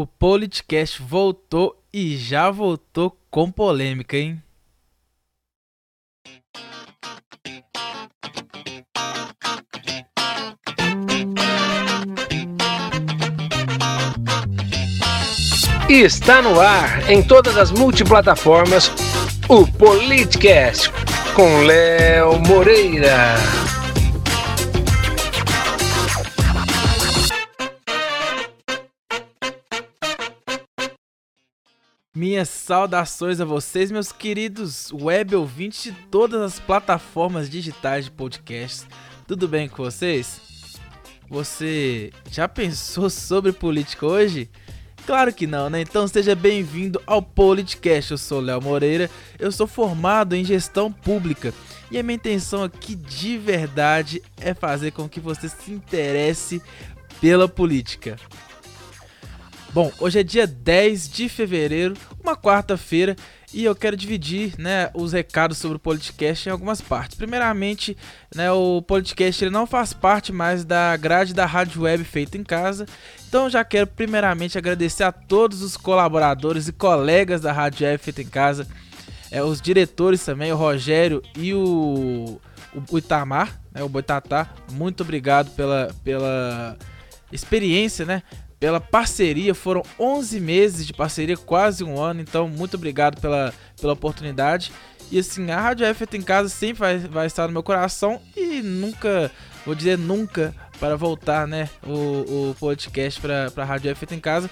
O Politicast voltou e já voltou com polêmica, hein? E está no ar em todas as multiplataformas o Politicast com Léo Moreira. Minhas saudações a vocês, meus queridos web ouvintes de todas as plataformas digitais de podcasts. Tudo bem com vocês? Você já pensou sobre política hoje? Claro que não, né? Então seja bem-vindo ao Politicast. Eu sou Léo Moreira, eu sou formado em gestão pública e a minha intenção aqui de verdade é fazer com que você se interesse pela política. Bom, hoje é dia 10 de fevereiro, uma quarta-feira, e eu quero dividir né, os recados sobre o Politicast em algumas partes. Primeiramente, né, o Politicast ele não faz parte mais da grade da Rádio Web feita em casa, então já quero primeiramente agradecer a todos os colaboradores e colegas da Rádio Web feita em casa, é, os diretores também, o Rogério e o, o Itamar, né, o Boitatá. Muito obrigado pela, pela experiência, né? Pela parceria. Foram 11 meses de parceria, quase um ano. Então, muito obrigado pela, pela oportunidade. E assim, a Rádio F em casa sempre vai, vai estar no meu coração e nunca, vou dizer nunca, para voltar, né, o, o podcast para a Rádio F em casa.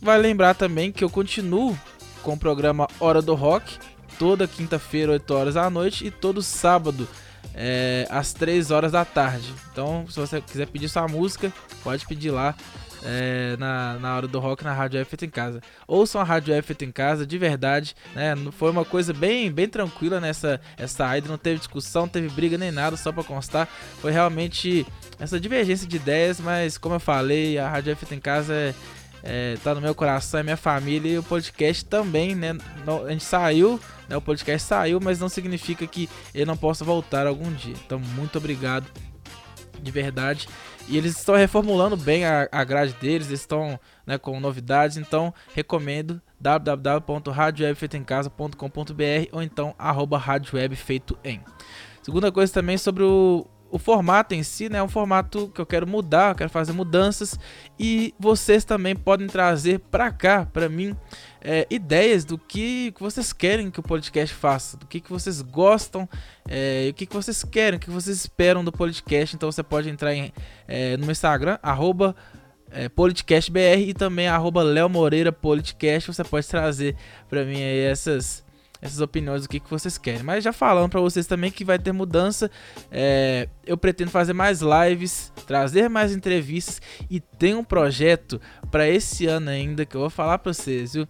Vai lembrar também que eu continuo com o programa Hora do Rock, toda quinta-feira, 8 horas da noite, e todo sábado, é, às 3 horas da tarde. Então, se você quiser pedir sua música, pode pedir lá é, na, na hora do rock na Rádio F em casa. Ouçam a Rádio F em casa, de verdade, né? Foi uma coisa bem, bem tranquila nessa essa ida, não teve discussão, não teve briga nem nada, só para constar. Foi realmente essa divergência de ideias, mas como eu falei, a Rádio F em casa é, é, tá no meu coração, é minha família e o podcast também, né? A gente saiu, né? O podcast saiu, mas não significa que ele não possa voltar algum dia. Então, muito obrigado de verdade. E eles estão reformulando bem a, a grade deles, eles estão né, com novidades, então recomendo www.radiowebfeitoemcasa.com.br ou então arroba em. Segunda coisa também sobre o, o formato em si, né? É um formato que eu quero mudar, eu quero fazer mudanças e vocês também podem trazer para cá, para mim, é, ideias do que, que vocês querem que o podcast faça, do que, que vocês gostam, é, o que, que vocês querem, o que vocês esperam do podcast. Então você pode entrar em, é, no meu Instagram, arroba é, politicastbr e também arroba. Você pode trazer para mim essas essas opiniões do que, que vocês querem. Mas já falando para vocês também que vai ter mudança, é, eu pretendo fazer mais lives, trazer mais entrevistas e tem um projeto para esse ano ainda que eu vou falar para vocês, viu?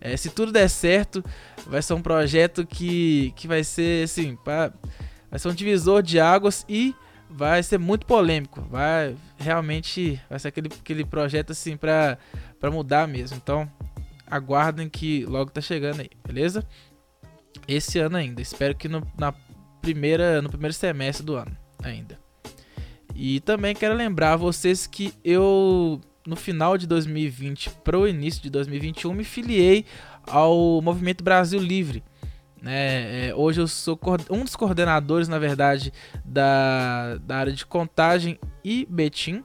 É, se tudo der certo, vai ser um projeto que, que vai ser assim, pra, vai ser um divisor de águas e vai ser muito polêmico. Vai realmente vai ser aquele, aquele projeto assim para mudar mesmo. Então, aguardem que logo tá chegando aí, beleza? Esse ano ainda. Espero que no, na primeira, no primeiro semestre do ano ainda. E também quero lembrar vocês que eu no final de 2020 para o início de 2021 me filiei ao Movimento Brasil Livre. É, é, hoje eu sou um dos coordenadores, na verdade, da, da área de contagem e Betim.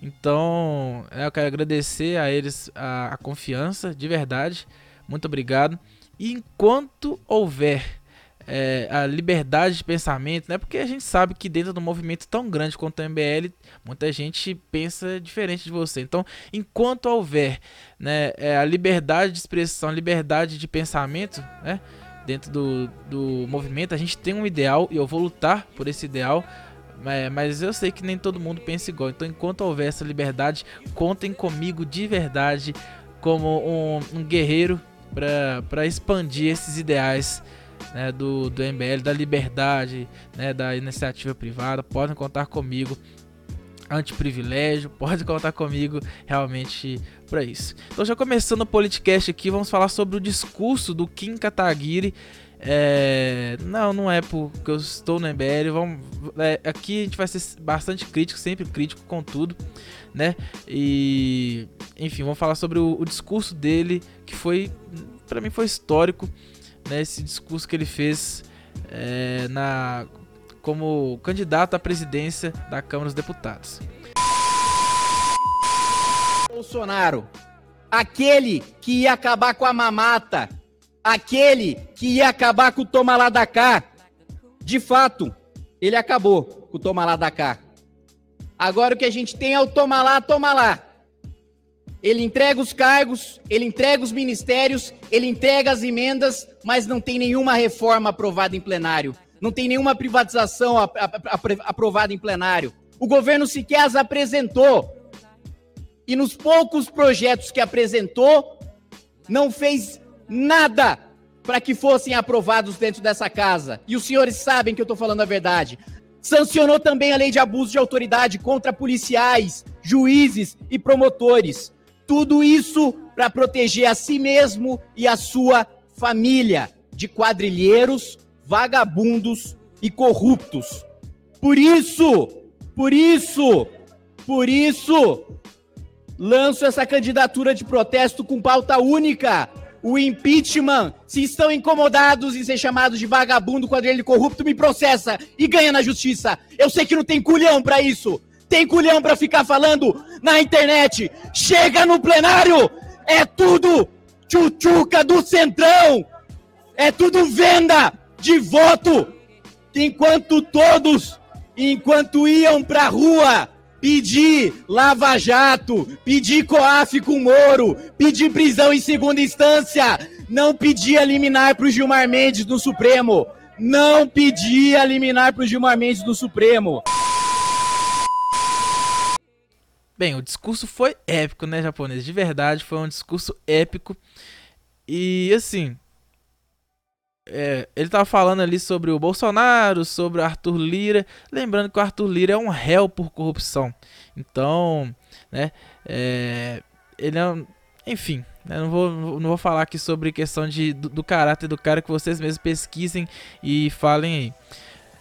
Então, eu quero agradecer a eles a, a confiança, de verdade. Muito obrigado. Enquanto houver é, a liberdade de pensamento, né? Porque a gente sabe que dentro de um movimento tão grande quanto o MBL, muita gente pensa diferente de você. Então, enquanto houver né, é, a liberdade de expressão, liberdade de pensamento, né? Dentro do, do movimento, a gente tem um ideal e eu vou lutar por esse ideal. É, mas eu sei que nem todo mundo pensa igual. Então, enquanto houver essa liberdade, contem comigo de verdade como um, um guerreiro para expandir esses ideais né, do, do MBL, da liberdade, né, da iniciativa privada. Podem contar comigo. Antiprivilégio, pode contar comigo realmente para isso. Então, já começando o podcast aqui, vamos falar sobre o discurso do Kim Kataguiri É, não, não é porque eu estou no MBL. Vamos, é, aqui a gente vai ser bastante crítico, sempre crítico com tudo, né? E enfim, vamos falar sobre o, o discurso dele, que foi, para mim, foi histórico, né? Esse discurso que ele fez é, na como candidato à presidência da Câmara dos Deputados. Bolsonaro, aquele que ia acabar com a mamata aquele que ia acabar com o toma lá da cá. De fato, ele acabou com o toma lá da cá. Agora o que a gente tem é o toma lá, toma lá. Ele entrega os cargos, ele entrega os ministérios, ele entrega as emendas, mas não tem nenhuma reforma aprovada em plenário. Não tem nenhuma privatização aprovada em plenário. O governo sequer as apresentou. E nos poucos projetos que apresentou, não fez nada para que fossem aprovados dentro dessa casa. E os senhores sabem que eu estou falando a verdade. Sancionou também a lei de abuso de autoridade contra policiais, juízes e promotores. Tudo isso para proteger a si mesmo e a sua família de quadrilheiros, vagabundos e corruptos. Por isso, por isso, por isso, lanço essa candidatura de protesto com pauta única o impeachment. Se estão incomodados em ser chamados de vagabundo, quadrilha corrupto, me processa e ganha na justiça. Eu sei que não tem culhão para isso. Tem culhão para ficar falando na internet. Chega no plenário, é tudo tchutchuca do centrão. É tudo venda de voto. Enquanto todos, enquanto iam pra rua, pedir Lava Jato, pedir COAF com Moro, pedir prisão em segunda instância, não pedir liminar para o Gilmar Mendes no Supremo. Não pedir liminar para o Gilmar Mendes no Supremo. Bem, o discurso foi épico, né, japonês? De verdade, foi um discurso épico. E assim, é, ele tava falando ali sobre o Bolsonaro, sobre o Arthur Lira. Lembrando que o Arthur Lira é um réu por corrupção. Então, né? É, ele é um, Enfim, né, não, vou, não vou falar aqui sobre questão de, do, do caráter do cara que vocês mesmos pesquisem e falem aí.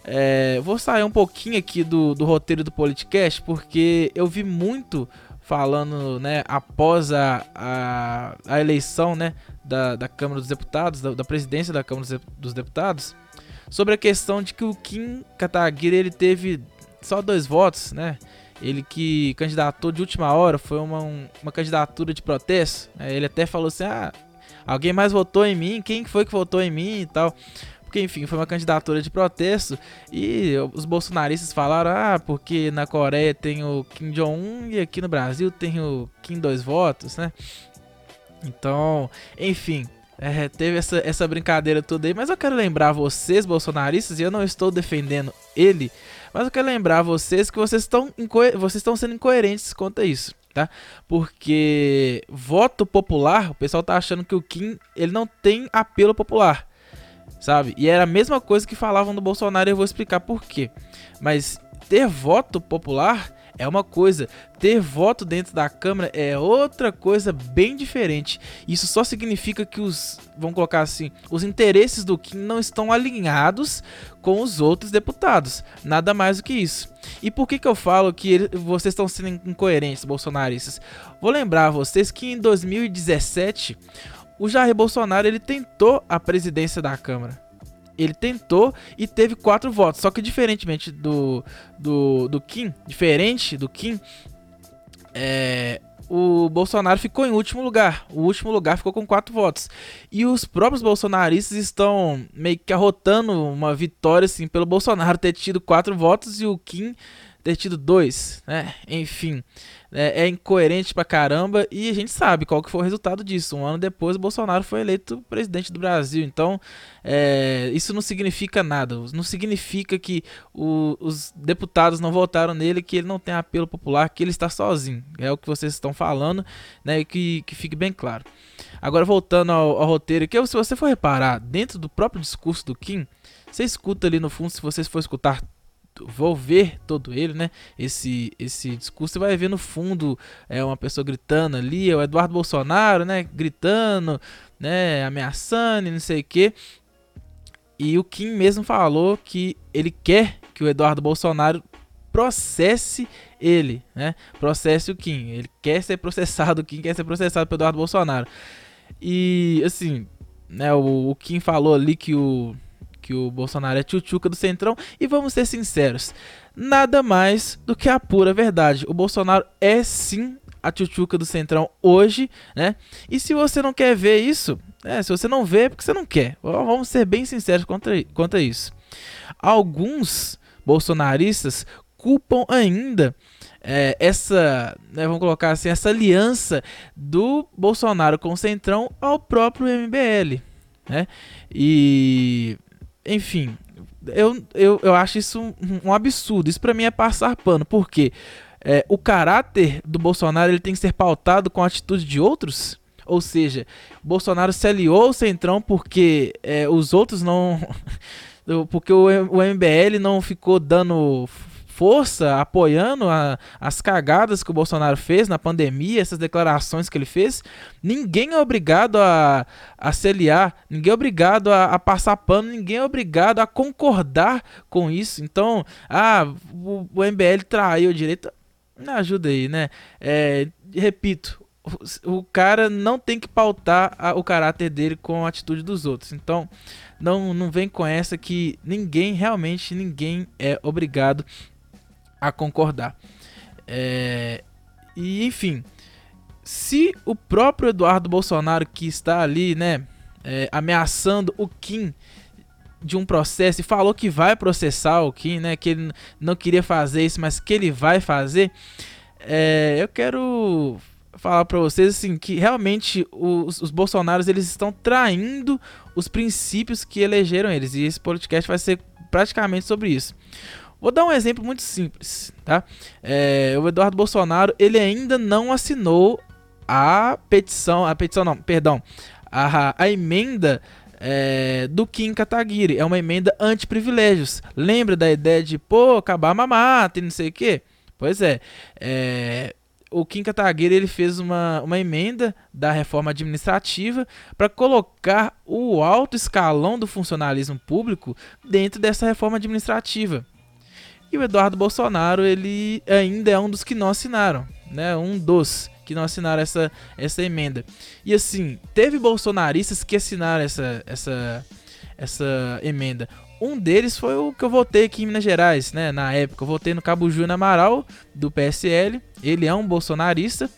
É, vou sair um pouquinho aqui do, do roteiro do Politicast, porque eu vi muito falando, né, após a, a, a eleição, né, da, da Câmara dos Deputados, da, da presidência da Câmara dos Deputados, sobre a questão de que o Kim Kataguiri ele teve só dois votos, né? Ele que candidatou de última hora, foi uma, um, uma candidatura de protesto. Né? Ele até falou assim: ah, alguém mais votou em mim? Quem foi que votou em mim e tal? Porque, enfim, foi uma candidatura de protesto. E os bolsonaristas falaram: ah, porque na Coreia tem o Kim Jong-un e aqui no Brasil tem o Kim dois votos, né? Então, enfim, é, teve essa, essa brincadeira toda aí, mas eu quero lembrar vocês, bolsonaristas, e eu não estou defendendo ele, mas eu quero lembrar vocês que vocês estão, vocês estão sendo incoerentes quanto a isso, tá? Porque voto popular, o pessoal tá achando que o Kim, ele não tem apelo popular, sabe? E era a mesma coisa que falavam do Bolsonaro, e eu vou explicar por quê. Mas ter voto popular é uma coisa, ter voto dentro da Câmara é outra coisa bem diferente. Isso só significa que os, vamos colocar assim, os interesses do Kim não estão alinhados com os outros deputados. Nada mais do que isso. E por que, que eu falo que ele, vocês estão sendo incoerentes, bolsonaristas? Vou lembrar vocês que em 2017 o Jair Bolsonaro ele tentou a presidência da Câmara ele tentou e teve quatro votos. Só que diferentemente do, do, do Kim, diferente do Kim, é, o Bolsonaro ficou em último lugar. O último lugar ficou com quatro votos. E os próprios bolsonaristas estão meio que arrotando uma vitória assim, pelo Bolsonaro ter tido quatro votos e o Kim ter tido dois, né? Enfim, é, é, incoerente pra caramba e a gente sabe qual que foi o resultado disso. Um ano depois, Bolsonaro foi eleito presidente do Brasil. Então, é, isso não significa nada. Não significa que o, os deputados não votaram nele, que ele não tem apelo popular, que ele está sozinho. É o que vocês estão falando, né? E que, que fique bem claro. Agora, voltando ao, ao roteiro, que se você for reparar, dentro do próprio discurso do Kim, você escuta ali no fundo, se vocês for escutar vou ver todo ele, né? Esse esse discurso, você vai ver no fundo é uma pessoa gritando ali, é o Eduardo Bolsonaro, né? Gritando, né? Ameaçando e não sei o que. E o Kim mesmo falou que ele quer que o Eduardo Bolsonaro processe ele, né? Processe o Kim. Ele quer ser processado, o Kim quer ser processado pelo Eduardo Bolsonaro. E assim, né, o, o Kim falou ali que o que o Bolsonaro é tchutchuca do Centrão e vamos ser sinceros, nada mais do que a pura verdade. O Bolsonaro é sim a tchutchuca do Centrão hoje, né? E se você não quer ver isso, é, se você não vê, é porque você não quer. Vamos ser bem sinceros quanto a isso. Alguns bolsonaristas culpam ainda é, essa, né, vamos colocar assim, essa aliança do Bolsonaro com o Centrão ao próprio MBL, né? E, enfim, eu, eu, eu acho isso um, um absurdo. Isso para mim é passar pano, porque é, o caráter do Bolsonaro ele tem que ser pautado com a atitude de outros. Ou seja, Bolsonaro se aliou ao Centrão porque é, os outros não. porque o, o MBL não ficou dando força apoiando a, as cagadas que o Bolsonaro fez na pandemia, essas declarações que ele fez. Ninguém é obrigado a, a ninguém é obrigado a, a passar pano, ninguém é obrigado a concordar com isso. Então, ah, o, o MBL traiu a direita. Ajuda aí, né? É, repito, o, cara não tem que pautar o caráter dele com a atitude dos outros. Então, não, não vem com essa que ninguém, realmente ninguém é obrigado a concordar. É, e enfim, se o próprio Eduardo Bolsonaro que está ali, né, é, ameaçando o Kim de um processo e falou que vai processar o Kim, né, que ele não queria fazer isso, mas que ele vai fazer, é, eu quero falar para vocês assim que realmente os, os bolsonaros eles estão traindo os princípios que elegeram eles e esse podcast vai ser praticamente sobre isso. Vou dar um exemplo muito simples, tá? É, o Eduardo Bolsonaro ele ainda não assinou a petição, a petição não, perdão, a, a emenda é, do Kim Kataguiri. É uma emenda anti-privilégios. Lembra da ideia de, pô, acabar a mamata e não sei o quê? Pois é, é o Kim Kataguiri ele fez uma, uma emenda da reforma administrativa para colocar o alto escalão do funcionalismo público dentro dessa reforma administrativa. E o Eduardo Bolsonaro, ele ainda é um dos que não assinaram, né? Um dos que não assinaram essa, essa emenda. E assim, teve bolsonaristas que assinaram essa, essa, essa emenda. Um deles foi o que eu votei aqui em Minas Gerais, né? Na época, eu votei no Cabo Júnior Amaral, do PSL. Ele é um bolsonarista.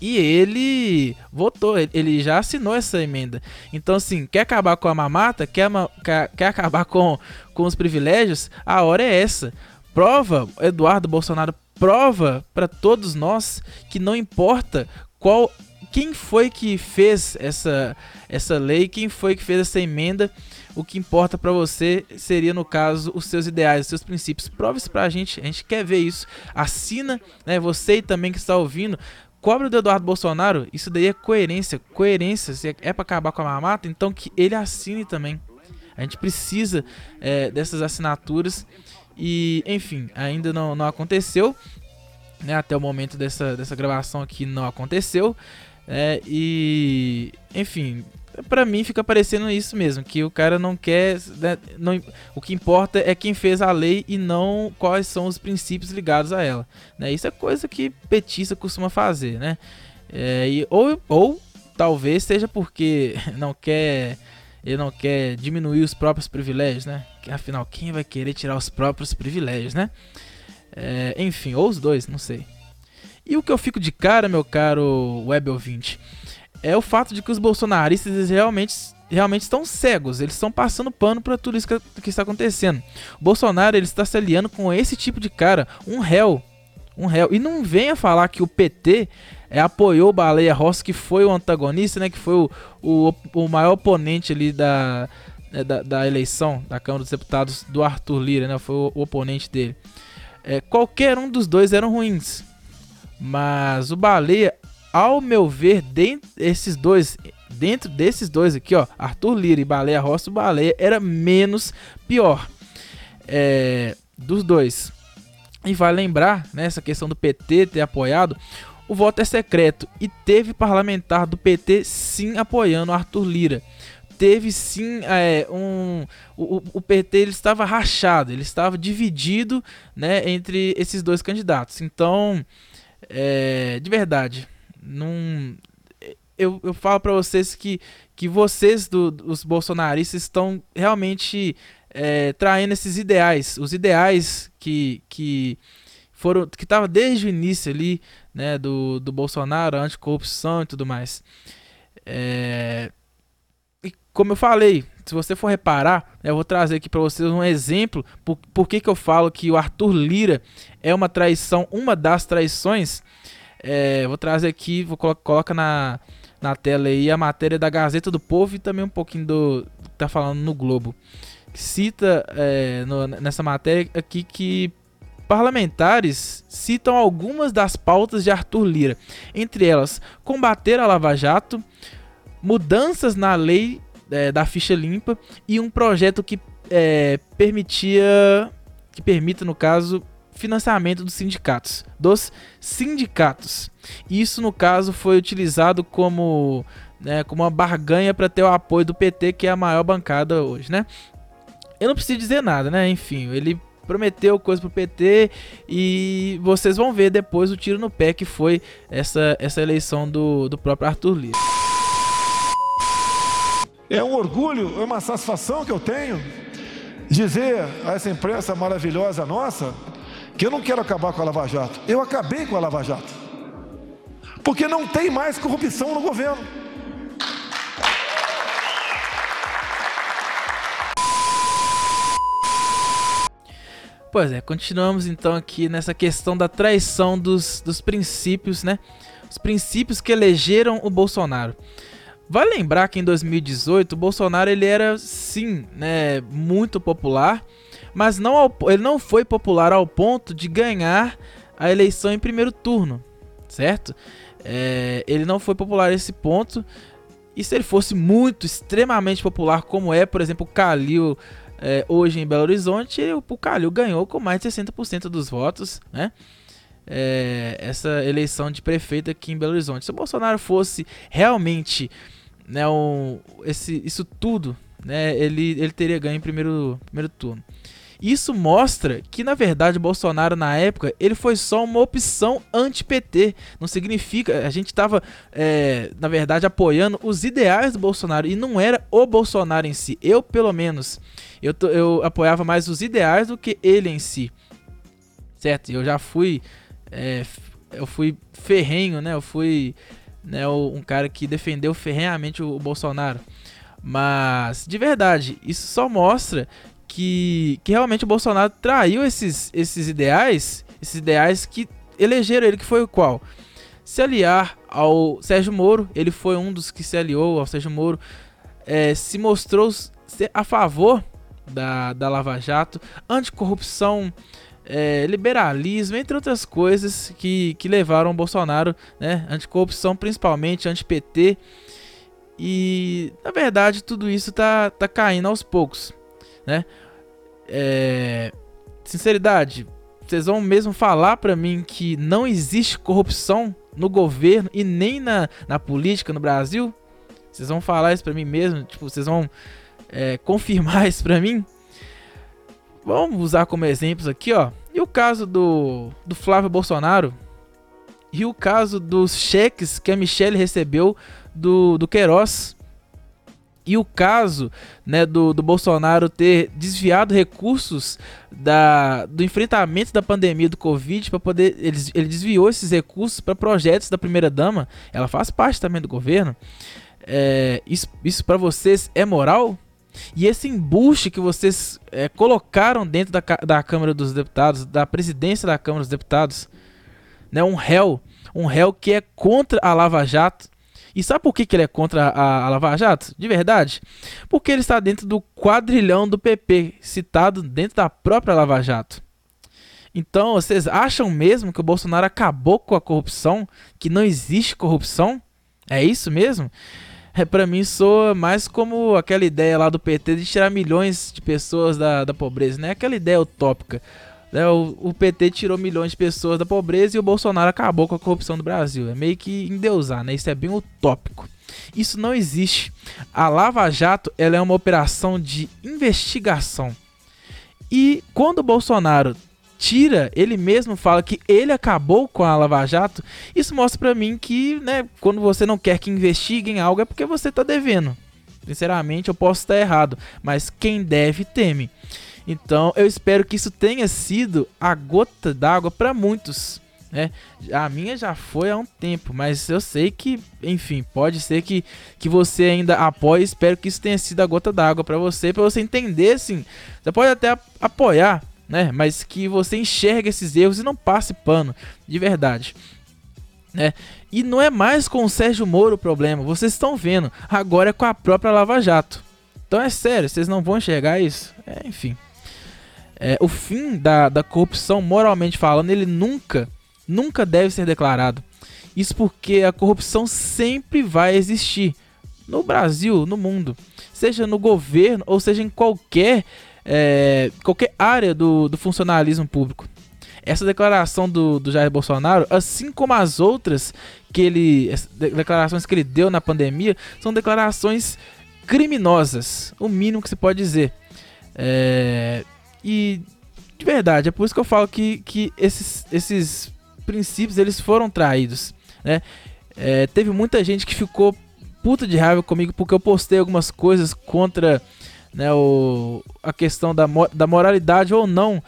E ele votou, ele já assinou essa emenda. Então, assim, quer acabar com a mamata? Quer, quer, quer acabar com, com os privilégios? A hora é essa. Prova, Eduardo Bolsonaro prova para todos nós que não importa qual quem foi que fez essa, essa lei, quem foi que fez essa emenda, o que importa para você seria, no caso, os seus ideais, os seus princípios. Prove isso pra gente, a gente quer ver isso. Assina, né? Você também que está ouvindo, cobra do Eduardo Bolsonaro, isso daí é coerência. Coerência, se é para acabar com a mamata, então que ele assine também. A gente precisa é, dessas assinaturas. E, enfim, ainda não, não aconteceu. Né, até o momento dessa, dessa gravação aqui não aconteceu. É, e, enfim, para mim fica parecendo isso mesmo, que o cara não quer, né, não, o que importa é quem fez a lei e não quais são os princípios ligados a ela. Né? Isso é coisa que petista costuma fazer, né? É, e, ou, ou talvez seja porque não quer, ele não quer diminuir os próprios privilégios, né? Afinal, quem vai querer tirar os próprios privilégios, né? É, enfim, ou os dois, não sei. E o que eu fico de cara, meu caro web ouvinte, é o fato de que os bolsonaristas realmente, realmente estão cegos. Eles estão passando pano para tudo isso que, que, está acontecendo. O Bolsonaro ele está se aliando com esse tipo de cara, um réu. Um réu. E não venha falar que o PT é, apoiou o Baleia Rossi, que foi o antagonista, né, que foi o, o, o maior oponente ali da, né, da, da, eleição da Câmara dos Deputados do Arthur Lira, né, foi o, o oponente dele. É, qualquer um dos dois eram ruins. Mas o Baleia ao meu ver, dentro desses dois, dentro desses dois aqui, ó, Arthur Lira e Baleia Rossi, o Baleia era menos pior é, dos dois. E vai lembrar, nessa né, questão do PT ter apoiado, o voto é secreto e teve parlamentar do PT sim apoiando Arthur Lira. teve sim é, um. O, o, PT ele estava rachado, ele estava dividido né, entre esses dois candidatos. Então, é, de verdade, não, eu, eu falo para vocês que, que vocês, do, os bolsonaristas, estão realmente é, traindo esses ideais. Os ideais que. que foram que estava desde o início ali, né, do, do Bolsonaro, anticorrupção e tudo mais. É, e como eu falei, se você for reparar, eu vou trazer aqui para vocês um exemplo por, por que, que eu falo que o Arthur Lira é uma traição, uma das traições. É, vou trazer aqui, vou colo coloca na, na tela aí a matéria da Gazeta do Povo e também um pouquinho do que tá falando no Globo. Cita é, no, nessa matéria aqui que parlamentares citam algumas das pautas de Arthur Lira, entre elas combater a Lava Jato, mudanças na lei é, da ficha limpa e um projeto que é, permitia, que permita no caso financiamento dos sindicatos, dos sindicatos. Isso no caso foi utilizado como né, como uma barganha para ter o apoio do PT, que é a maior bancada hoje, né? Eu não preciso dizer nada, né? Enfim, ele prometeu coisa pro PT e vocês vão ver depois o tiro no pé que foi essa, essa eleição do, do próprio Arthur Lira. É um orgulho, é uma satisfação que eu tenho dizer a essa imprensa maravilhosa nossa que eu não quero acabar com a Lava Jato. Eu acabei com a Lava Jato. Porque não tem mais corrupção no governo. Pois é, continuamos então aqui nessa questão da traição dos, dos princípios, né? Os princípios que elegeram o Bolsonaro. Vale lembrar que em 2018 o Bolsonaro ele era sim, né, muito popular, mas não ao, ele não foi popular ao ponto de ganhar a eleição em primeiro turno, certo? É, ele não foi popular a esse ponto. E se ele fosse muito, extremamente popular, como é, por exemplo, o Calil é, hoje em Belo Horizonte, o Calil ganhou com mais de 60% dos votos, né? É, essa eleição de prefeito aqui em Belo Horizonte. Se o Bolsonaro fosse realmente né, um, esse, isso tudo, né, ele, ele teria ganho em primeiro, primeiro turno. Isso mostra que, na verdade, Bolsonaro, na época, ele foi só uma opção anti-PT. Não significa. A gente estava, é, na verdade, apoiando os ideais do Bolsonaro e não era o Bolsonaro em si. Eu, pelo menos, eu, eu apoiava mais os ideais do que ele em si. Certo? Eu já fui. É, eu fui ferrenho, né? Eu fui né, um cara que defendeu ferrenhamente o, o Bolsonaro. Mas, de verdade, isso só mostra que, que realmente o Bolsonaro traiu esses, esses ideais, esses ideais que elegeram ele, que foi o qual? Se aliar ao Sérgio Moro, ele foi um dos que se aliou ao Sérgio Moro, é, se mostrou a favor da, da Lava Jato, anticorrupção, é, liberalismo, entre outras coisas que, que levaram o Bolsonaro, né, anticorrupção principalmente, anti-PT, e na verdade tudo isso tá, tá caindo aos poucos, né? É, sinceridade, vocês vão mesmo falar para mim que não existe corrupção no governo e nem na, na política no Brasil? Vocês vão falar isso para mim mesmo? Tipo, vocês vão é, confirmar isso para mim? Vamos usar como exemplos aqui, ó. E o caso do, do Flávio Bolsonaro? E o caso dos cheques que a Michelle recebeu do, do Queiroz? E o caso né, do, do Bolsonaro ter desviado recursos da, do enfrentamento da pandemia do Covid para poder. Ele, ele desviou esses recursos para projetos da primeira dama. Ela faz parte também do governo. É, isso isso para vocês é moral? E esse embuste que vocês é, colocaram dentro da, da Câmara dos Deputados, da presidência da Câmara dos Deputados, né, um réu, um réu que é contra a Lava Jato, e sabe por que, que ele é contra a, a Lava Jato? De verdade? Porque ele está dentro do quadrilhão do PP, citado dentro da própria Lava Jato. Então, vocês acham mesmo que o Bolsonaro acabou com a corrupção? Que não existe corrupção? É isso mesmo? É, para mim soa mais como aquela ideia lá do PT de tirar milhões de pessoas da, da pobreza, né? Aquela ideia utópica. Né? O, o, PT tirou milhões de pessoas da pobreza e o Bolsonaro acabou com a corrupção do Brasil. É meio que endeusar, né? Isso é bem utópico. Isso não existe. A Lava Jato ela é uma operação de investigação. E quando o Bolsonaro tira, ele mesmo fala que ele acabou com a Lava Jato, isso mostra para mim que, né, quando você não quer que investiguem algo é porque você tá devendo. Sinceramente, eu posso estar errado, mas quem deve teme. Então, eu espero que isso tenha sido a gota d'água para muitos. Né? A minha já foi há um tempo, mas eu sei que, enfim, pode ser que, que você ainda apoie. Espero que isso tenha sido a gota d'água para você, para você entender, assim. Você pode até apoiar, né? Mas que você enxergue esses erros e não passe pano, de verdade. Né? E não é mais com o Sérgio Moro o problema, vocês estão vendo, agora é com a própria Lava Jato. Então é sério, vocês não vão enxergar isso? É, enfim. É, o fim da, da corrupção, moralmente falando, ele nunca, nunca deve ser declarado. Isso porque a corrupção sempre vai existir. No Brasil, no mundo. Seja no governo ou seja em qualquer é, qualquer área do, do funcionalismo público. Essa declaração do, do Jair Bolsonaro, assim como as outras que ele, declarações que ele deu na pandemia, são declarações criminosas, o mínimo que se pode dizer. É, e de verdade, é por isso que eu falo que, que esses, esses princípios eles foram traídos. Né? É, teve muita gente que ficou puta de raiva comigo porque eu postei algumas coisas contra né, o, a questão da, da moralidade ou não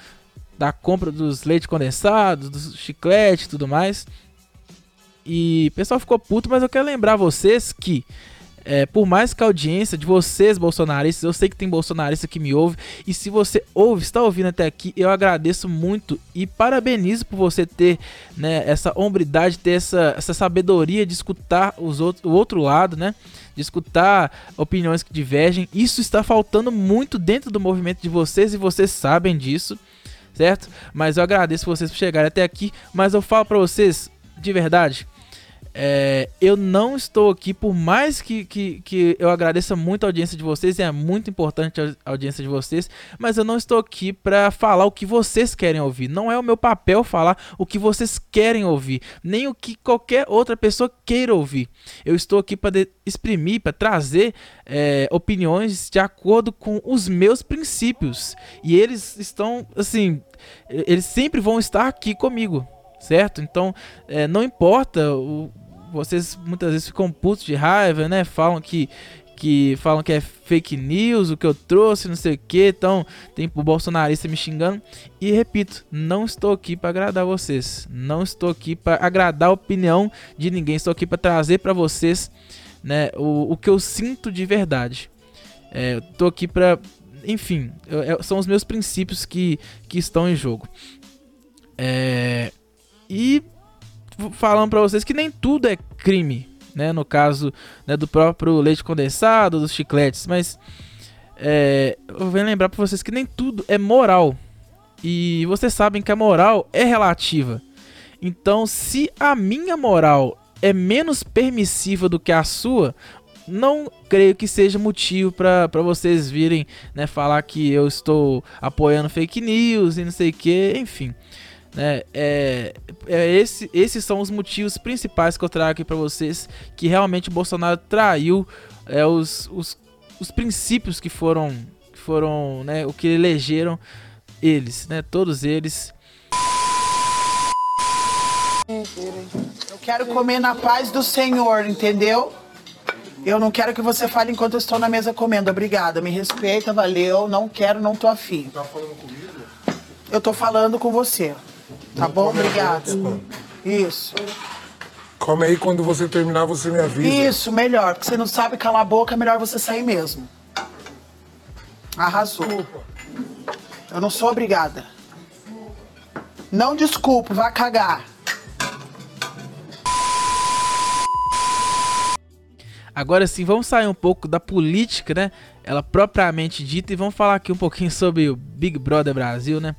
da compra dos leite condensados, dos chiclete e tudo mais. E o pessoal ficou puto, mas eu quero lembrar vocês que é, por mais que a audiência de vocês, bolsonaristas, eu sei que tem bolsonarista que me ouve, e se você ouve, está ouvindo até aqui, eu agradeço muito e parabenizo por você ter né, essa hombridade, ter essa, essa sabedoria de escutar os outros, o outro lado, né? De escutar opiniões que divergem. Isso está faltando muito dentro do movimento de vocês e vocês sabem disso, certo? Mas eu agradeço vocês por chegarem até aqui, mas eu falo para vocês, de verdade, é, eu não estou aqui, por mais que, que, que eu agradeça muito a audiência de vocês, e é muito importante a audiência de vocês, mas eu não estou aqui para falar o que vocês querem ouvir. Não é o meu papel falar o que vocês querem ouvir, nem o que qualquer outra pessoa queira ouvir. Eu estou aqui para exprimir, para trazer é, opiniões de acordo com os meus princípios. E eles estão, assim, eles sempre vão estar aqui comigo certo? Então, é, não importa, o, vocês muitas vezes ficam putos de raiva, né? Falam que que falam que é fake news, o que eu trouxe, não sei o que, então tem o bolsonarista me xingando. E repito, não estou aqui para agradar vocês, não estou aqui para agradar a opinião de ninguém, estou aqui para trazer para vocês, né, o, o que eu sinto de verdade. É, estou aqui para, enfim, eu, eu, são os meus princípios que, que estão em jogo. É, e falando para vocês que nem tudo é crime, né? No caso né, do próprio leite condensado, dos chicletes, mas é, eu venho lembrar para vocês que nem tudo é moral. E vocês sabem que a moral é relativa. Então, se a minha moral é menos permissiva do que a sua, não creio que seja motivo para vocês virem né, falar que eu estou apoiando fake news e não sei o que, enfim. Né? É, é esse, esses são os motivos principais que eu trago aqui para vocês que realmente o Bolsonaro traiu é, os, os, os princípios que foram, que foram né, o que elegeram eles, né, todos eles. Eu quero comer na paz do Senhor, entendeu? Eu não quero que você fale enquanto eu estou na mesa comendo. Obrigada, me respeita, valeu. Não quero, não tô afim. Tá falando comigo? Eu tô falando com você. Tá bom? Obrigada. Isso. Come aí, quando você terminar, você me avisa. Isso, melhor. Porque você não sabe calar a boca, é melhor você sair mesmo. Arrasou. Eu não sou obrigada. Não desculpe, vá cagar. Agora sim, vamos sair um pouco da política, né? Ela propriamente dita e vamos falar aqui um pouquinho sobre o Big Brother Brasil, né?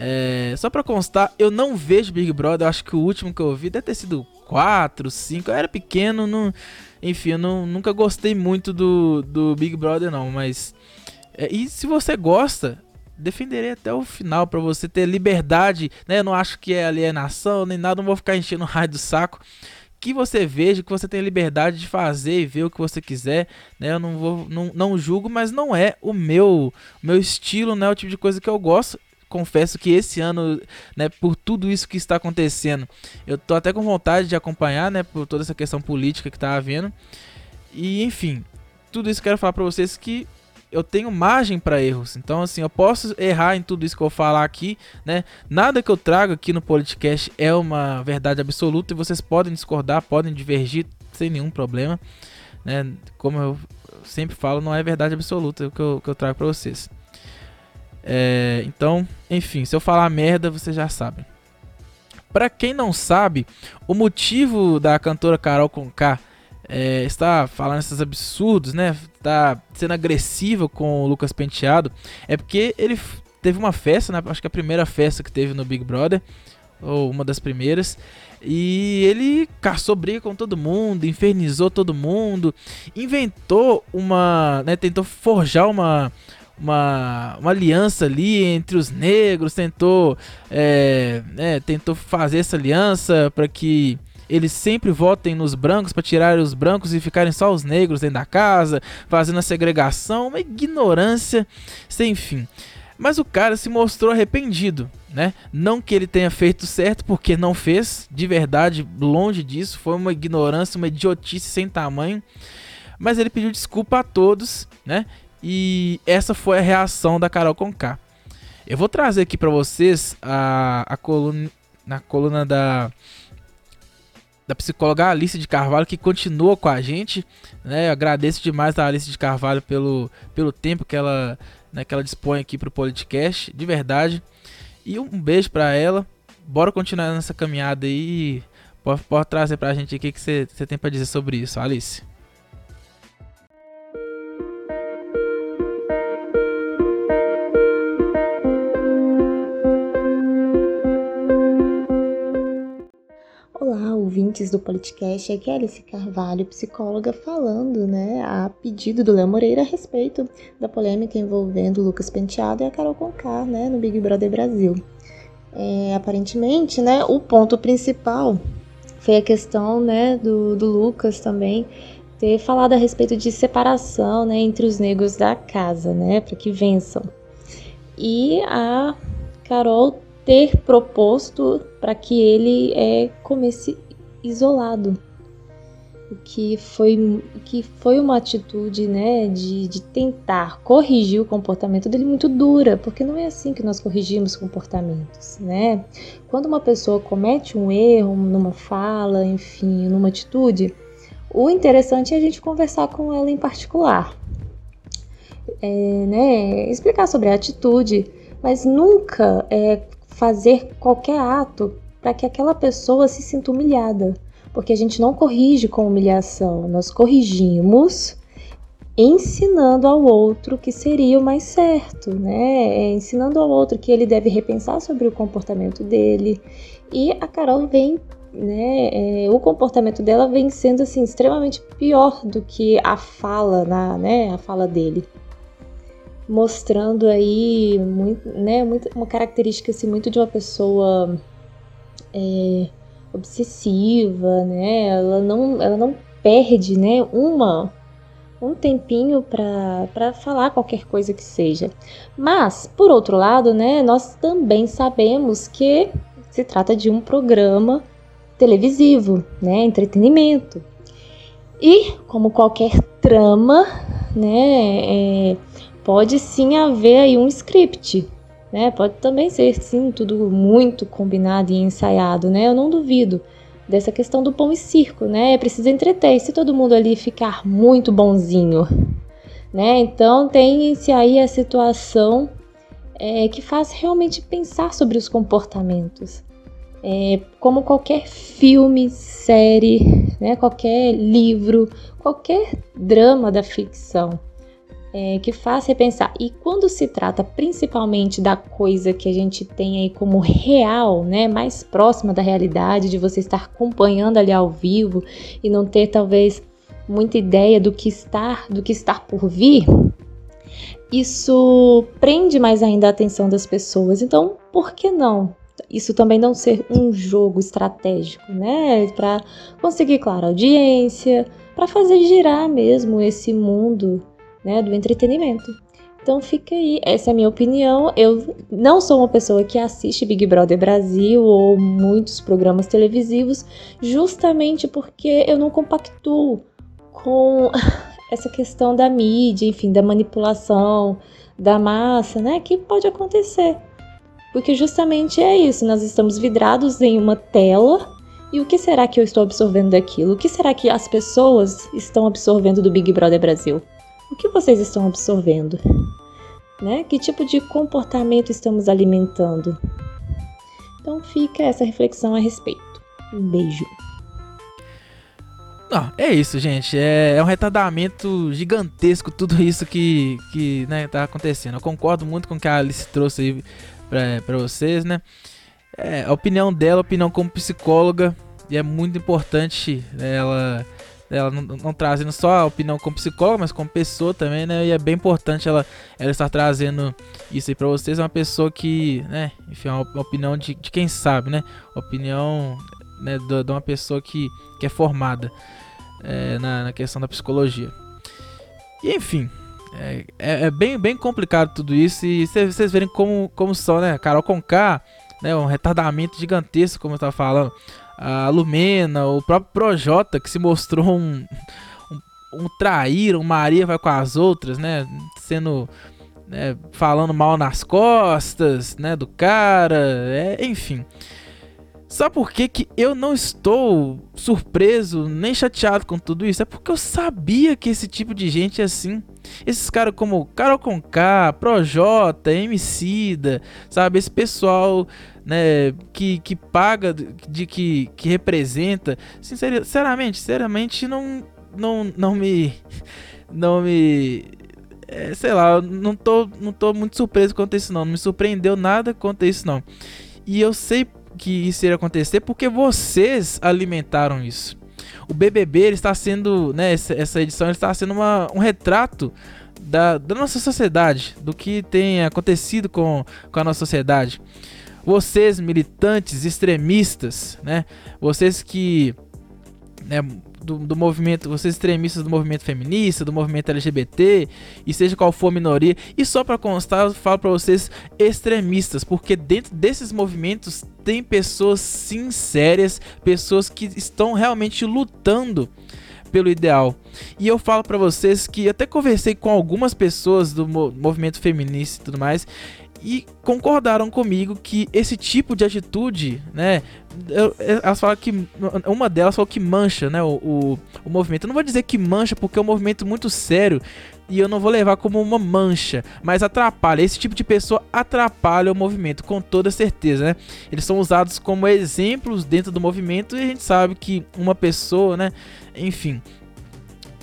É, só pra constar, eu não vejo Big Brother. Eu acho que o último que eu vi deve ter sido 4, 5. Eu era pequeno, não, enfim, eu não, nunca gostei muito do, do Big Brother, não. Mas. É, e se você gosta, defenderei até o final para você ter liberdade. Né? Eu não acho que é alienação nem nada, não vou ficar enchendo o raio do saco. que você veja, que você tenha liberdade de fazer e ver o que você quiser, né? Eu não vou, não, não julgo, mas não é o meu, meu estilo, não é o tipo de coisa que eu gosto. Confesso que esse ano, né, por tudo isso que está acontecendo, eu tô até com vontade de acompanhar, né, por toda essa questão política que tá havendo. E enfim, tudo isso quero falar para vocês que eu tenho margem para erros. Então, assim, eu posso errar em tudo isso que eu falar aqui, né? Nada que eu trago aqui no podcast é uma verdade absoluta e vocês podem discordar, podem divergir sem nenhum problema, né? Como eu sempre falo, não é verdade absoluta o que eu, que eu trago para vocês. É, então, enfim, se eu falar merda, vocês já sabem. Para quem não sabe, o motivo da cantora Carol Conká é, está falando esses absurdos, né? Está sendo agressiva com o Lucas Penteado, é porque ele teve uma festa, né? acho que a primeira festa que teve no Big Brother, ou uma das primeiras, e ele caçou briga com todo mundo, infernizou todo mundo, inventou uma, né? Tentou forjar uma uma, uma aliança ali entre os negros, tentou, é, né, tentou fazer essa aliança para que eles sempre votem nos brancos para tirar os brancos e ficarem só os negros dentro da casa, fazendo a segregação, uma ignorância sem fim. Mas o cara se mostrou arrependido, né? Não que ele tenha feito certo, porque não fez, de verdade, longe disso, foi uma ignorância, uma idiotice sem tamanho. Mas ele pediu desculpa a todos, né? E essa foi a reação da Carol Conká. Eu vou trazer aqui para vocês a, a coluna, na coluna da da psicóloga Alice de Carvalho, que continua com a gente. Né? Eu agradeço demais a Alice de Carvalho pelo, pelo tempo que ela, né, que ela dispõe aqui para o podcast, de verdade. E um beijo para ela. Bora continuar nessa caminhada aí. Pode, pode trazer para a gente o que você tem para dizer sobre isso, Alice. Ouvintes do podcast, aqui é Alice Carvalho, psicóloga, falando, né, a pedido do Léo Moreira a respeito da polêmica envolvendo o Lucas Penteado e a Carol Conká, né, no Big Brother Brasil. É, aparentemente, né, o ponto principal foi a questão, né, do, do Lucas também ter falado a respeito de separação, né, entre os negros da casa, né, para que vençam. E a Carol ter proposto para que ele é, comece isolado. O que foi, que foi uma atitude né, de, de tentar corrigir o comportamento dele muito dura, porque não é assim que nós corrigimos comportamentos. Né? Quando uma pessoa comete um erro numa fala, enfim, numa atitude, o interessante é a gente conversar com ela em particular. É, né, explicar sobre a atitude, mas nunca é, fazer qualquer ato para que aquela pessoa se sinta humilhada, porque a gente não corrige com humilhação, nós corrigimos ensinando ao outro que seria o mais certo, né? É, ensinando ao outro que ele deve repensar sobre o comportamento dele. E a Carol vem, né? É, o comportamento dela vem sendo assim extremamente pior do que a fala, na, né? A fala dele, mostrando aí muito, né? Muito, uma característica assim muito de uma pessoa é, obsessiva, né? Ela não, ela não perde, né? Uma um tempinho para falar qualquer coisa que seja. Mas, por outro lado, né, nós também sabemos que se trata de um programa televisivo, né, entretenimento. E, como qualquer trama, né, é, pode sim haver aí um script, né? Pode também ser, sim, tudo muito combinado e ensaiado, né? Eu não duvido dessa questão do pão e circo, né? É preciso entreter. E se todo mundo ali ficar muito bonzinho, né? Então tem-se aí a situação é, que faz realmente pensar sobre os comportamentos. É, como qualquer filme, série, né? Qualquer livro, qualquer drama da ficção é, que faz repensar. E quando se trata principalmente da coisa que a gente tem aí como real, né, mais próxima da realidade, de você estar acompanhando ali ao vivo e não ter talvez muita ideia do que está, do que está por vir, isso prende mais ainda a atenção das pessoas. Então, por que não isso também não ser um jogo estratégico, né? Para conseguir, claro, audiência, para fazer girar mesmo esse mundo né, do entretenimento. Então fica aí, essa é a minha opinião. Eu não sou uma pessoa que assiste Big Brother Brasil ou muitos programas televisivos, justamente porque eu não compactuo com essa questão da mídia, enfim, da manipulação da massa, né, que pode acontecer. Porque justamente é isso, nós estamos vidrados em uma tela e o que será que eu estou absorvendo daquilo? O que será que as pessoas estão absorvendo do Big Brother Brasil? O que vocês estão absorvendo? Né? Que tipo de comportamento estamos alimentando? Então fica essa reflexão a respeito. Um beijo. Não, é isso, gente. É, é, um retardamento gigantesco tudo isso que, que né, tá acontecendo. Eu concordo muito com o que a Alice trouxe aí pra, pra vocês, né? É, a opinião dela, a opinião como psicóloga, e é muito importante ela ela não, não, trazendo só a opinião como psicóloga, mas como pessoa também, né? E é bem importante ela, ela estar trazendo isso aí pra vocês. É uma pessoa que, né? Enfim, é uma, opinião de, de quem sabe, né? Opinião né, de, de uma pessoa que, que é formada é, na, na, questão da psicologia. E enfim, é, é, é bem, bem complicado tudo isso. E vocês verem como, como são, né? Carol Conká, né? Um retardamento gigantesco, como eu tava falando a Lumena, o próprio Projota, que se mostrou um, um, um traíra, um Maria vai com as outras, né? Sendo. Né, falando mal nas costas, né, do cara, é, enfim. Sabe por que, que eu não estou surpreso nem chateado com tudo isso? É porque eu sabia que esse tipo de gente é assim. Esses caras como Carol Conká, Projota, Emicida, sabe? Esse pessoal né, que, que paga, de que, que representa. Sinceramente, sinceramente, não, não, não me. Não me. É, sei lá, não tô, não tô muito surpreso quanto isso, não. Não me surpreendeu nada quanto isso, não. E eu sei que isso iria acontecer porque vocês alimentaram isso. O BBB ele está sendo, né, essa, edição está sendo uma, um retrato da, da nossa sociedade, do que tem acontecido com, com a nossa sociedade. Vocês, militantes extremistas, né, vocês que né, do, do, movimento, vocês extremistas do movimento feminista, do movimento LGBT, e seja qual for a minoria, e só para constar, eu falo para vocês extremistas, porque dentro desses movimentos tem pessoas sinceras, pessoas que estão realmente lutando pelo ideal. E eu falo para vocês que até conversei com algumas pessoas do movimento feminista e tudo mais, e concordaram comigo que esse tipo de atitude, né? Elas falam que. Uma delas falou que mancha, né? O, o, o, movimento. Eu não vou dizer que mancha, porque é um movimento muito sério. E eu não vou levar como uma mancha, mas atrapalha. Esse tipo de pessoa atrapalha o movimento, com toda certeza, né? Eles são usados como exemplos dentro do movimento e a gente sabe que uma pessoa, né? Enfim,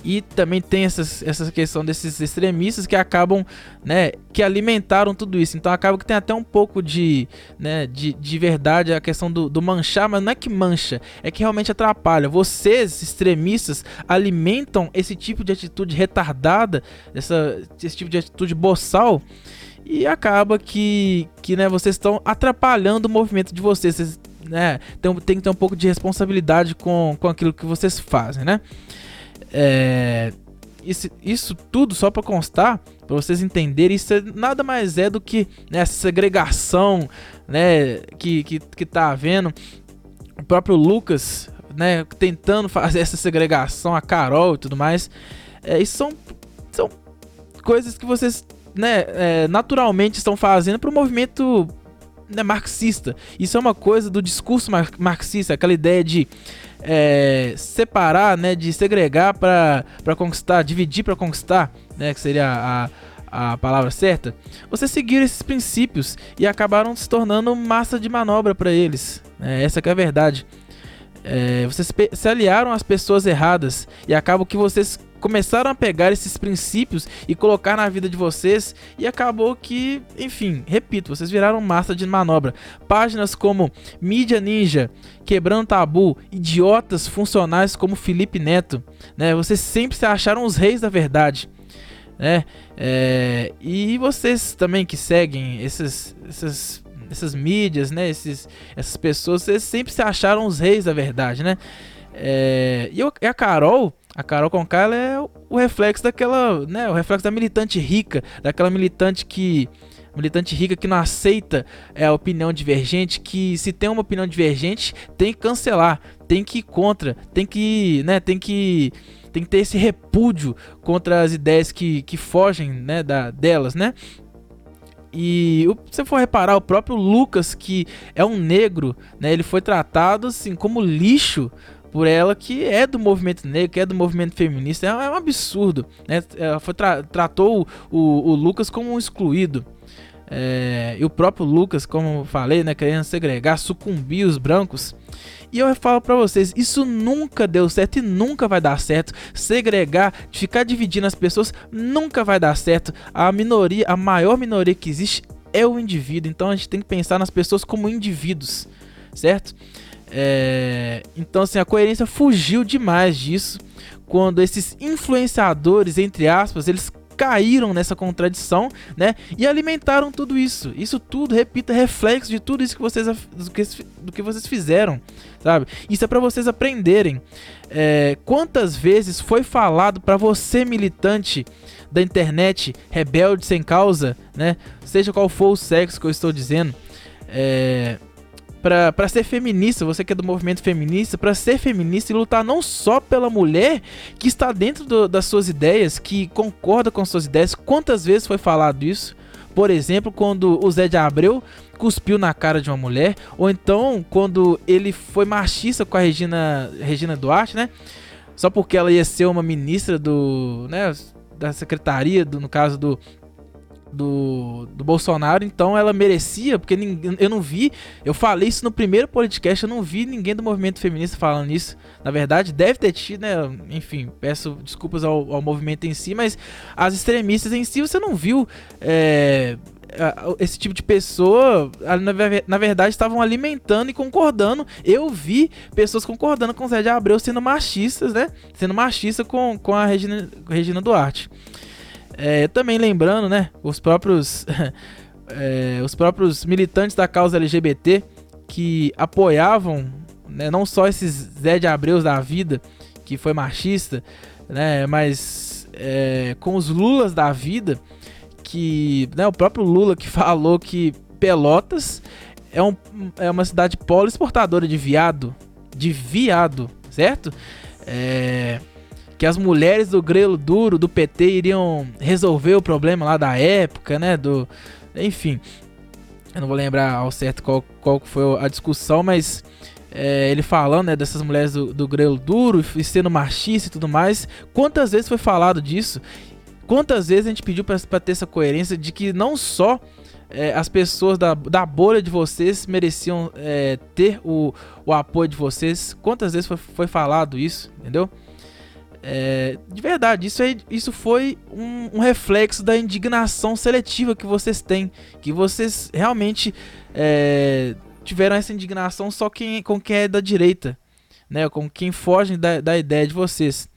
e também tem essas, essa questão desses extremistas que acabam, né, que alimentaram tudo isso. Então acaba que tem até um pouco de, né, de, de verdade a questão do, do manchar, mas não é que mancha, é que realmente atrapalha. Vocês, extremistas, alimentam esse tipo de atitude retardada, essa, esse tipo de atitude boçal e acaba que, que né, vocês estão atrapalhando o movimento de vocês. Vocês né, tem, tem que ter um pouco de responsabilidade com, com aquilo que vocês fazem, né? É, isso, isso tudo só para constar, para vocês entenderem, isso é nada mais é do que né, essa segregação né, que, que, que tá havendo. O próprio Lucas né, tentando fazer essa segregação, a Carol e tudo mais. É, isso são, são coisas que vocês né, é, naturalmente estão fazendo para o movimento né, marxista. Isso é uma coisa do discurso mar marxista, aquela ideia de é, separar, né, de segregar para conquistar, dividir para conquistar, né, que seria a, a palavra certa. Vocês seguiram esses princípios e acabaram se tornando massa de manobra para eles. É, essa é a verdade. É, vocês se aliaram às pessoas erradas e acabam que vocês começaram a pegar esses princípios e colocar na vida de vocês e acabou que, enfim, repito, vocês viraram massa de manobra. Páginas como Mídia Ninja, Quebrando Tabu, idiotas funcionais como Felipe Neto, né? Vocês sempre se acharam os reis da verdade. Né? É, e vocês também que seguem esses, esses essas mídias, né? Esses, essas pessoas, vocês sempre se acharam os reis da verdade, né? É, e, eu, e a Carol, a Carol Conká, ela é o reflexo daquela, né? O reflexo da militante rica, daquela militante que militante rica que não aceita é, a opinião divergente, que se tem uma opinião divergente, tem que cancelar, tem que ir contra, tem que, né, tem que tem que ter esse repúdio contra as ideias que, que fogem, né, da, delas, né? E se você for reparar, o próprio Lucas, que é um negro, né, ele foi tratado assim como lixo por ela, que é do movimento negro, que é do movimento feminista. É, é um absurdo. Né? Ela foi tra tratou o, o, Lucas como um excluído. É, e o próprio Lucas, como falei, né, querendo segregar, sucumbir os brancos. E eu falo para vocês, isso nunca deu certo e nunca vai dar certo. Segregar, ficar dividindo as pessoas, nunca vai dar certo. A minoria, a maior minoria que existe é o indivíduo. Então a gente tem que pensar nas pessoas como indivíduos, certo? É, então assim, a coerência fugiu demais disso quando esses influenciadores, entre aspas, eles caíram nessa contradição, né? E alimentaram tudo isso. Isso tudo, repita, reflexo de tudo isso que vocês do que, do que vocês fizeram, sabe? Isso é para vocês aprenderem. É, quantas vezes foi falado para você militante da internet, rebelde sem causa, né? Seja qual for o sexo que eu estou dizendo, é, para ser feminista, você que é do movimento feminista, para ser feminista e lutar não só pela mulher que está dentro do, das suas ideias, que concorda com suas ideias. Quantas vezes foi falado isso? Por exemplo, quando o Zé de Abreu cuspiu na cara de uma mulher, ou então quando ele foi machista com a Regina, Regina Duarte, né? Só porque ela ia ser uma ministra do, né, da secretaria, do, no caso do do, do Bolsonaro, então ela merecia, porque eu não vi, eu falei isso no primeiro podcast, eu não vi ninguém do movimento feminista falando isso. Na verdade, deve ter tido, né? Enfim, peço desculpas ao, ao movimento em si, mas as extremistas em si você não viu. É, esse tipo de pessoa, na verdade, estavam alimentando e concordando. Eu vi pessoas concordando com o Zé de Abreu sendo machistas, né? Sendo machista com, com a Regina, Regina Duarte. É, também lembrando, né, os próprios é, os próprios militantes da causa LGBT que apoiavam, né, não só esses Zé de Abreus da vida, que foi machista, né, mas é, com os Lulas da vida, que né, o próprio Lula que falou que Pelotas é, um, é uma cidade polo exportadora de viado, de viado, certo? É, que as mulheres do grelo duro do PT iriam resolver o problema lá da época, né? Do, enfim, eu não vou lembrar ao certo qual, qual foi a discussão, mas é, ele falando né, dessas mulheres do, do grelo duro e sendo machista e tudo mais. Quantas vezes foi falado disso? Quantas vezes a gente pediu para ter essa coerência de que não só é, as pessoas da, da bolha de vocês mereciam é, ter o, o apoio de vocês? Quantas vezes foi, foi falado isso, entendeu? É, de verdade, isso, é, isso foi um, um, reflexo da indignação seletiva que vocês têm. Que vocês realmente é, tiveram essa indignação só quem, com quem é da direita, né? Com quem foge da, da ideia de vocês.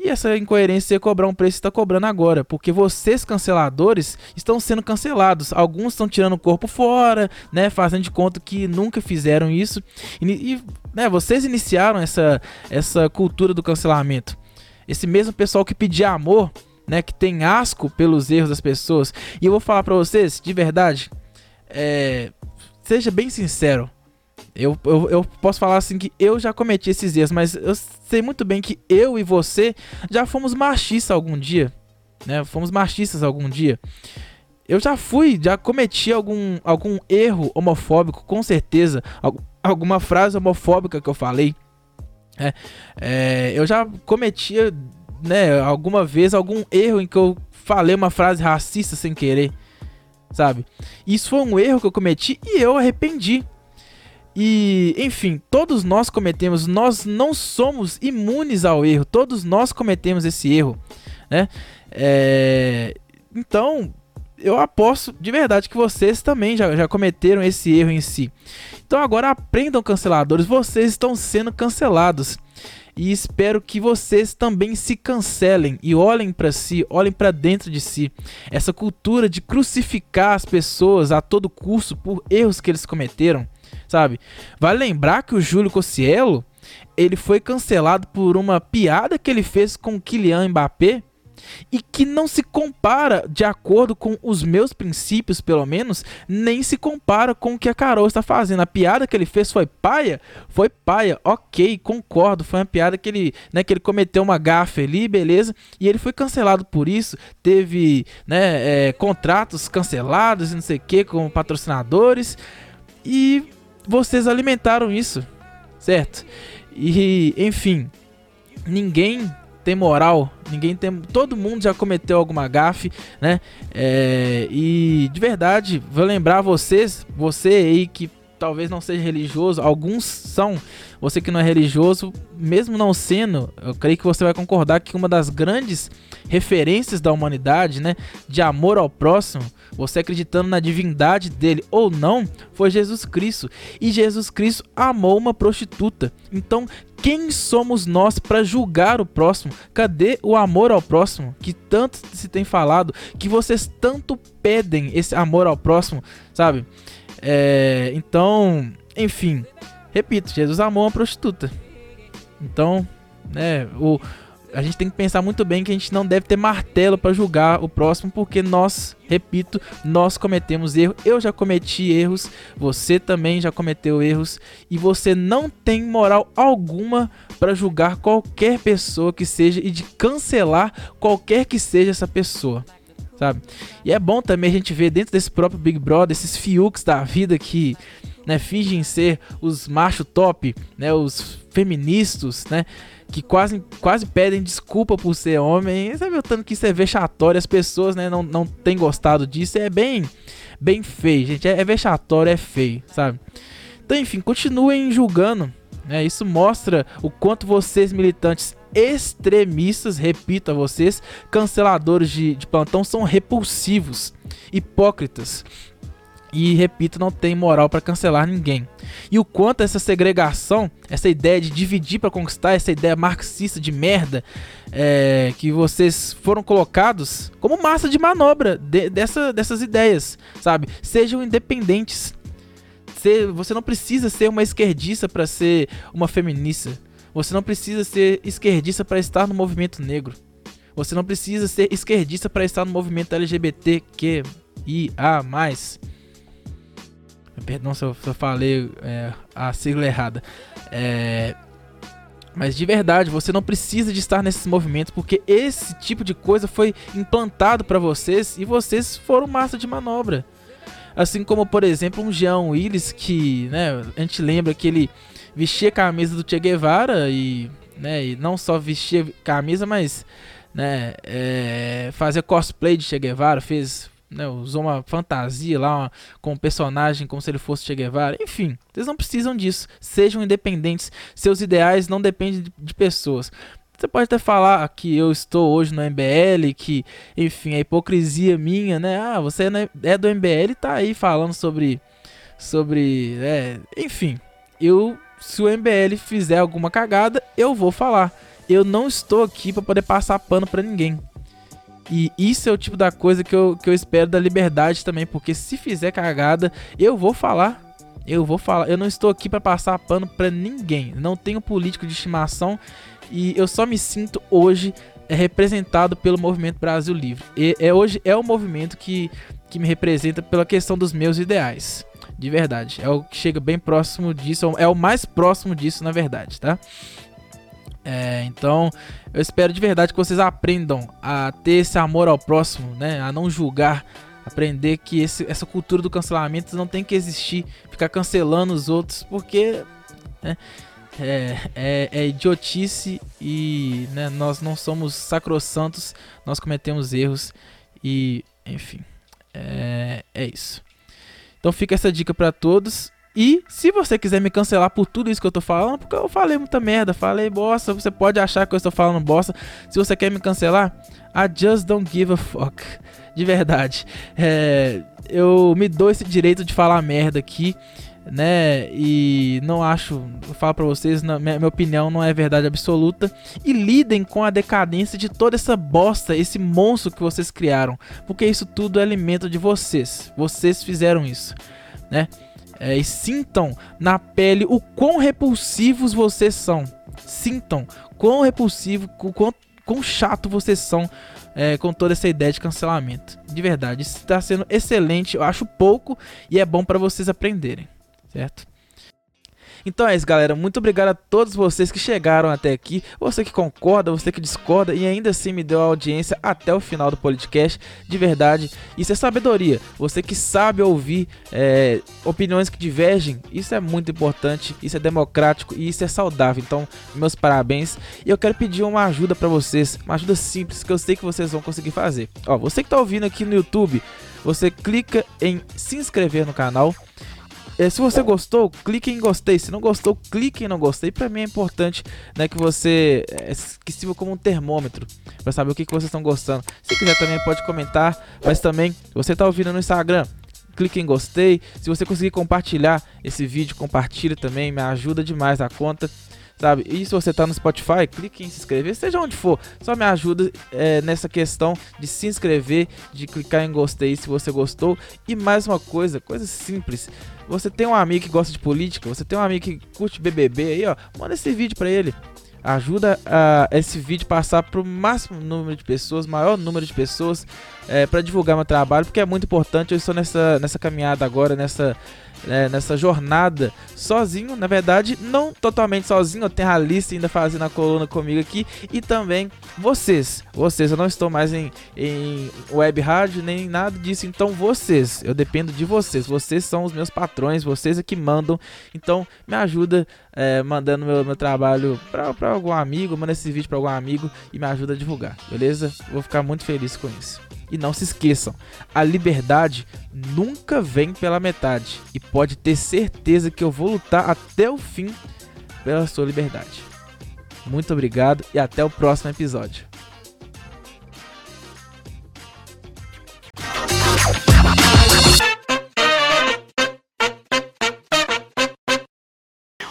E essa incoerência de cobrar um preço está cobrando agora, porque vocês canceladores estão sendo cancelados. Alguns estão tirando o corpo fora, né, fazendo de conta que nunca fizeram isso. E, e né, vocês iniciaram essa, essa cultura do cancelamento. Esse mesmo pessoal que pedia amor, né, que tem asco pelos erros das pessoas. E eu vou falar para vocês, de verdade, é, seja bem sincero. Eu, eu, eu, posso falar assim que eu já cometi esses erros, mas eu sei muito bem que eu e você já fomos machistas algum dia, né? Fomos machistas algum dia. Eu já fui, já cometi algum, algum erro homofóbico, com certeza. Alguma frase homofóbica que eu falei. É, é, eu já cometi, né, alguma vez algum erro em que eu falei uma frase racista sem querer, sabe? Isso foi um erro que eu cometi e eu arrependi. E, enfim, todos nós cometemos, nós não somos imunes ao erro, todos nós cometemos esse erro, né? É, então, eu aposto de verdade que vocês também já, já cometeram esse erro em si. Então agora aprendam canceladores, vocês estão sendo cancelados. E espero que vocês também se cancelem e olhem para si, olhem para dentro de si. Essa cultura de crucificar as pessoas a todo custo por erros que eles cometeram, sabe? Vale lembrar que o Júlio Cossielo, ele foi cancelado por uma piada que ele fez com Kylian Mbappé e que não se compara, de acordo com os meus princípios, pelo menos, nem se compara com o que a Carol está fazendo. A piada que ele fez foi paia? Foi paia, ok, concordo. Foi uma piada que ele, né, que ele cometeu uma gafe ali, beleza, e ele foi cancelado por isso. Teve né, é, contratos cancelados e não sei o que com patrocinadores, e vocês alimentaram isso, certo? E, enfim, ninguém tem moral, ninguém tem. Todo mundo já cometeu alguma gafe, né? É, e de verdade, vou lembrar vocês, você aí que talvez não seja religioso, alguns são. Você que não é religioso, mesmo não sendo, eu creio que você vai concordar que uma das grandes referências da humanidade, né, de amor ao próximo, você acreditando na divindade dele ou não, foi Jesus Cristo. E Jesus Cristo amou uma prostituta. Então, quem somos nós para julgar o próximo? Cadê o amor ao próximo que tanto se tem falado, que vocês tanto pedem esse amor ao próximo, sabe? É, então, enfim, repito, Jesus amou uma prostituta. Então, né, o, a gente tem que pensar muito bem que a gente não deve ter martelo para julgar o próximo, porque nós, repito, nós cometemos erros. Eu já cometi erros, você também já cometeu erros, e você não tem moral alguma para julgar qualquer pessoa que seja e de cancelar qualquer que seja essa pessoa sabe? E é bom também a gente ver dentro desse próprio Big Brother esses fiuks da vida que né, fingem ser os macho top, né, os feministas, né, que quase, quase pedem desculpa por ser homem. Você vê o tanto que isso é vexatório, as pessoas né, não, não têm gostado disso, é bem, bem feio, gente, é, é vexatório, é feio, sabe? Então, enfim, continuem julgando, né, isso mostra o quanto vocês militantes extremistas, repito a vocês, canceladores de, de plantão são repulsivos, hipócritas. E repito, não tem moral para cancelar ninguém. E o quanto essa segregação, essa ideia de dividir para conquistar, essa ideia marxista de merda, é, que vocês foram colocados como massa de manobra de, dessa, dessas ideias, sabe? Sejam independentes. você não precisa ser uma esquerdista para ser uma feminista. Você não precisa ser esquerdista para estar no movimento negro. Você não precisa ser esquerdista para estar no movimento LGBTQIA+. Perdão se eu, se eu falei é, a sigla errada. É, mas de verdade, você não precisa de estar nesses movimentos porque esse tipo de coisa foi implantado para vocês e vocês foram massa de manobra. Assim como, por exemplo, um Jean Willis que, né, a gente lembra que ele vestia a camisa do Che Guevara e, né, e não só vestia camisa, mas né, é, fazia cosplay de Che Guevara, fez, né, usou uma fantasia lá uma, com um personagem como se ele fosse Che Guevara. Enfim, vocês não precisam disso. Sejam independentes. Seus ideais não dependem de, de pessoas. Você pode até falar que eu estou hoje no MBL, que, enfim, a hipocrisia minha, né? Ah, você é do MBL e tá aí falando sobre. Sobre. É, enfim, eu se o MBL fizer alguma cagada, eu vou falar. Eu não estou aqui para poder passar pano para ninguém. E isso é o tipo da coisa que eu, que eu espero da liberdade também, porque se fizer cagada, eu vou falar. Eu vou falar. Eu não estou aqui para passar pano para ninguém. Não tenho político de estimação e eu só me sinto hoje é representado pelo movimento Brasil Livre. E é hoje é o movimento que, que me representa pela questão dos meus ideais. De verdade. É o que chega bem próximo disso. É o mais próximo disso, na verdade, tá? É, então, eu espero de verdade que vocês aprendam a ter esse amor ao próximo, né? A não julgar. Aprender que esse, essa cultura do cancelamento não tem que existir. Ficar cancelando os outros, porque. Né, é, é, é, idiotice e né, nós não somos sacrossantos, nós cometemos erros e, enfim, é, é isso. Então fica essa dica para todos. E se você quiser me cancelar por tudo isso que eu tô falando, porque eu falei muita merda, falei bosta, você pode achar que eu estou falando bosta. Se você quer me cancelar, I just don't give a fuck. De verdade. É, eu me dou esse direito de falar merda aqui. né? E não acho, eu falo para vocês, na, minha, minha, opinião não é verdade absoluta. E lidem com a decadência de toda essa bosta, esse monstro que vocês criaram, porque isso tudo é alimento de vocês. Vocês fizeram isso, né? É, e sintam na pele o quão repulsivos vocês são. Sintam quão repulsivo, quão, quão chato vocês são é, com toda essa ideia de cancelamento. De verdade, está sendo excelente. Eu acho pouco e é bom para vocês aprenderem certo? Então é isso, galera. Muito obrigado a todos vocês que chegaram até aqui. Você que concorda, você que discorda e ainda assim me deu a audiência até o final do podcast. De verdade, isso é sabedoria. Você que sabe ouvir é, opiniões que divergem, isso é muito importante, isso é democrático e isso é saudável. Então, meus parabéns. E eu quero pedir uma ajuda para vocês, uma ajuda simples que eu sei que vocês vão conseguir fazer. Ó, você que tá ouvindo aqui no YouTube, você clica em se inscrever no canal é, se você gostou, clique em gostei. Se não gostou, clique em não gostei. Para mim é importante né, que você é, que sirva como um termômetro para saber o que, que vocês estão gostando. Se quiser também pode comentar, mas também você está ouvindo no Instagram, clique em gostei. Se você conseguir compartilhar esse vídeo, compartilhe também, me ajuda demais a conta sabe? E se você tá no Spotify, clique em se inscrever, seja onde for, só me ajuda é, nessa questão de se inscrever, de clicar em gostei se você gostou. E mais uma coisa, coisa simples. Você tem um amigo que gosta de política, você tem um amigo que curte BBB aí, ó, manda esse vídeo para ele. Ajuda a esse vídeo passar para o máximo número de pessoas, maior número de pessoas, é, para divulgar meu trabalho, porque é muito importante. Eu estou nessa, nessa caminhada agora, nessa é, nessa jornada sozinho, na verdade, não totalmente sozinho, eu tenho a Alice ainda fazendo a coluna comigo aqui. E também vocês, vocês, eu não estou mais em, em web rádio nem nada disso, então vocês, eu dependo de vocês, vocês são os meus patrões, vocês é que mandam, então me ajuda é, mandando meu, meu trabalho para algum amigo, manda esse vídeo para algum amigo e me ajuda a divulgar, beleza? Vou ficar muito feliz com isso. E não se esqueçam, a liberdade nunca vem pela metade. E pode ter certeza que eu vou lutar até o fim pela sua liberdade. Muito obrigado e até o próximo episódio.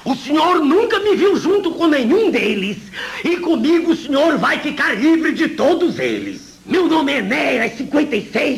O senhor nunca me viu junto com nenhum deles. E comigo o senhor vai ficar livre de todos eles. Meu nome é Enéas 56